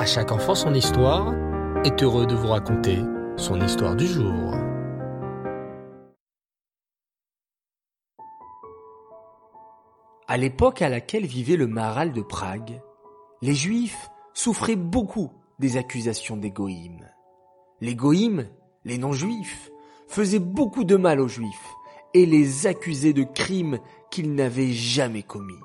À chaque enfant son histoire est heureux de vous raconter son histoire du jour. À l'époque à laquelle vivait le Maharal de Prague, les Juifs souffraient beaucoup des accusations des goïms. Les goïms, les non-juifs, faisaient beaucoup de mal aux Juifs et les accusaient de crimes qu'ils n'avaient jamais commis.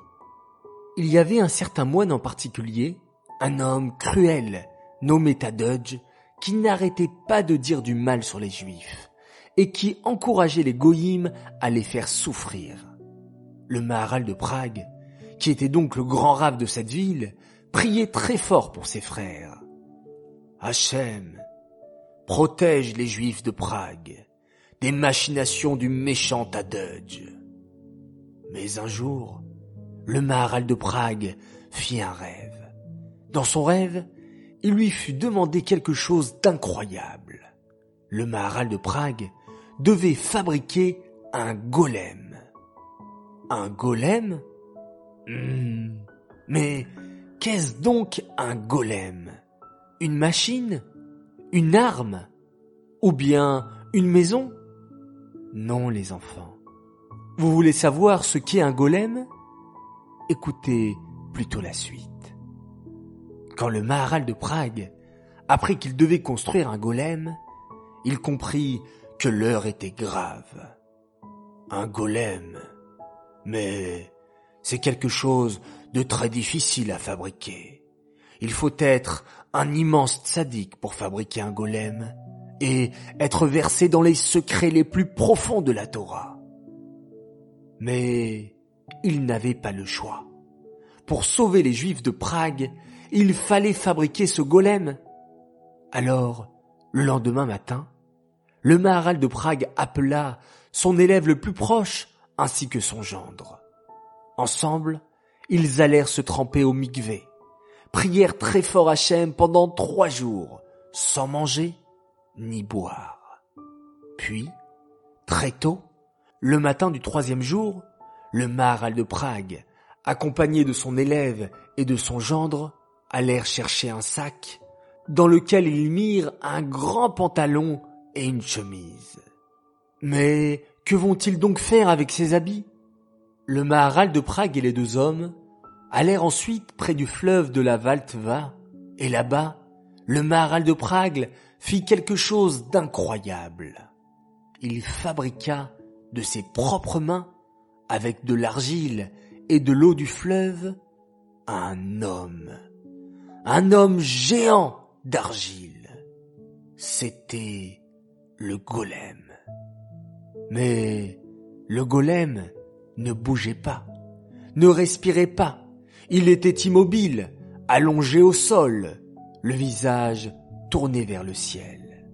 Il y avait un certain moine en particulier, un homme cruel, nommé Tadudge, qui n'arrêtait pas de dire du mal sur les Juifs et qui encourageait les goïms à les faire souffrir. Le Maharal de Prague, qui était donc le grand rave de cette ville, priait très fort pour ses frères. Hachem, protège les Juifs de Prague des machinations du méchant Tadudge. Mais un jour, le Maharal de Prague fit un rêve. Dans son rêve, il lui fut demandé quelque chose d'incroyable. Le Maharal de Prague devait fabriquer un golem. Un golem? Hmm, Mais qu'est-ce donc un golem? Une machine? Une arme? Ou bien une maison? Non les enfants. Vous voulez savoir ce qu'est un golem? Écoutez plutôt la suite. Quand le Maharal de Prague apprit qu'il devait construire un golem, il comprit que l'heure était grave. Un golem. Mais c'est quelque chose de très difficile à fabriquer. Il faut être un immense sadique pour fabriquer un golem et être versé dans les secrets les plus profonds de la Torah. Mais il n'avait pas le choix. Pour sauver les Juifs de Prague, il fallait fabriquer ce golem. Alors, le lendemain matin, le Maharal de Prague appela son élève le plus proche ainsi que son gendre. Ensemble, ils allèrent se tremper au mikvé, prièrent très fort Hachem pendant trois jours, sans manger ni boire. Puis, très tôt, le matin du troisième jour, le Maharal de Prague, accompagné de son élève et de son gendre, allèrent chercher un sac dans lequel ils mirent un grand pantalon et une chemise. Mais que vont-ils donc faire avec ces habits? Le Maharal de Prague et les deux hommes allèrent ensuite près du fleuve de la Valtva, et là-bas, le Maharal de Prague fit quelque chose d'incroyable. Il fabriqua de ses propres mains, avec de l'argile et de l'eau du fleuve, un homme. Un homme géant d'argile. C'était le golem. Mais le golem ne bougeait pas, ne respirait pas. Il était immobile, allongé au sol, le visage tourné vers le ciel.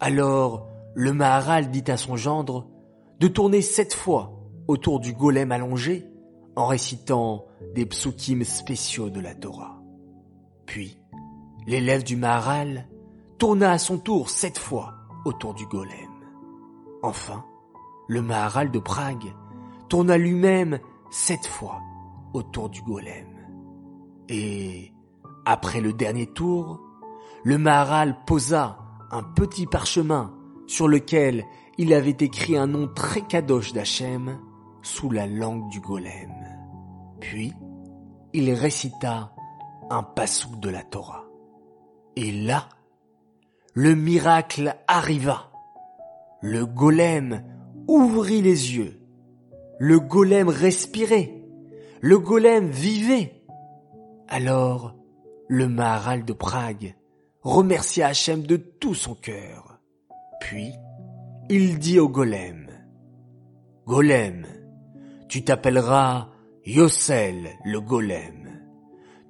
Alors le Maharal dit à son gendre de tourner sept fois autour du golem allongé en récitant des psukim spéciaux de la Torah. Puis, l'élève du Maharal tourna à son tour sept fois autour du golem. Enfin, le Maharal de Prague tourna lui-même sept fois autour du golem. Et, après le dernier tour, le Maharal posa un petit parchemin sur lequel il avait écrit un nom très kadosh d'Hachem sous la langue du golem. Puis, il récita un de la Torah. Et là, le miracle arriva. Le golem ouvrit les yeux. Le golem respirait. Le golem vivait. Alors, le Maharal de Prague remercia Hachem de tout son cœur. Puis, il dit au golem, Golem, tu t'appelleras Yossel le golem.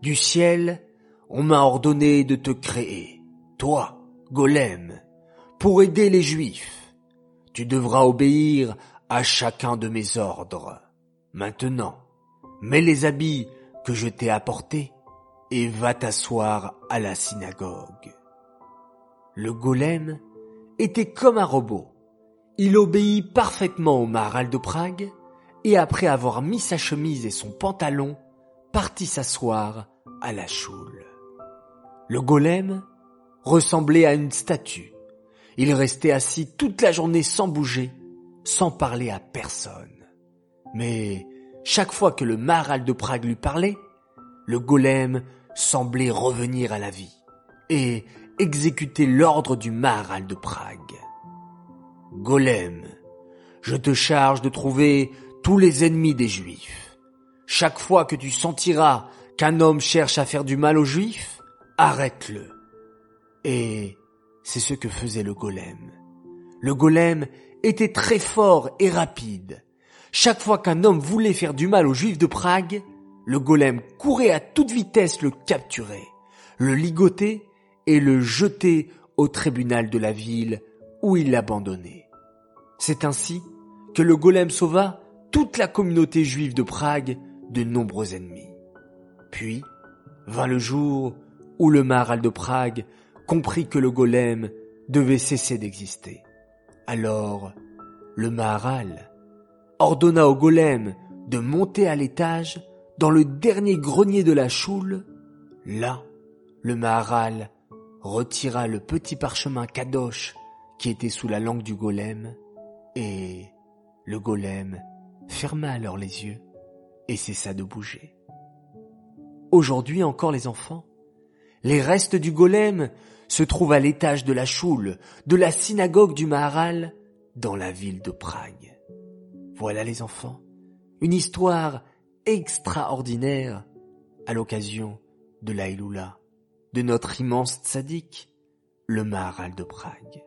Du ciel, on m'a ordonné de te créer, toi, golem, pour aider les juifs. Tu devras obéir à chacun de mes ordres. Maintenant, mets les habits que je t'ai apportés et va t'asseoir à la synagogue. Le golem était comme un robot. Il obéit parfaitement au Maharal de Prague et après avoir mis sa chemise et son pantalon, partit s'asseoir à la choule. Le golem ressemblait à une statue. Il restait assis toute la journée sans bouger, sans parler à personne. Mais chaque fois que le Maharal de Prague lui parlait, le golem semblait revenir à la vie et exécuter l'ordre du Maharal de Prague. Golem, je te charge de trouver tous les ennemis des Juifs. Chaque fois que tu sentiras qu'un homme cherche à faire du mal aux Juifs, arrête-le. Et c'est ce que faisait le golem. Le golem était très fort et rapide. Chaque fois qu'un homme voulait faire du mal aux Juifs de Prague, le golem courait à toute vitesse le capturer, le ligoter et le jeter au tribunal de la ville où il l'abandonnait. C'est ainsi que le golem sauva toute la communauté juive de Prague de nombreux ennemis. Puis vint le jour où le Maharal de Prague comprit que le golem devait cesser d'exister. Alors, le Maharal ordonna au golem de monter à l'étage dans le dernier grenier de la choule. Là, le Maharal retira le petit parchemin kadosh qui était sous la langue du golem et le golem ferma alors les yeux et cessa de bouger. Aujourd'hui encore les enfants, les restes du golem se trouvent à l'étage de la choule de la synagogue du Maharal dans la ville de Prague. Voilà les enfants, une histoire extraordinaire à l'occasion de l'Aïloula de notre immense tzaddik, le Maharal de Prague.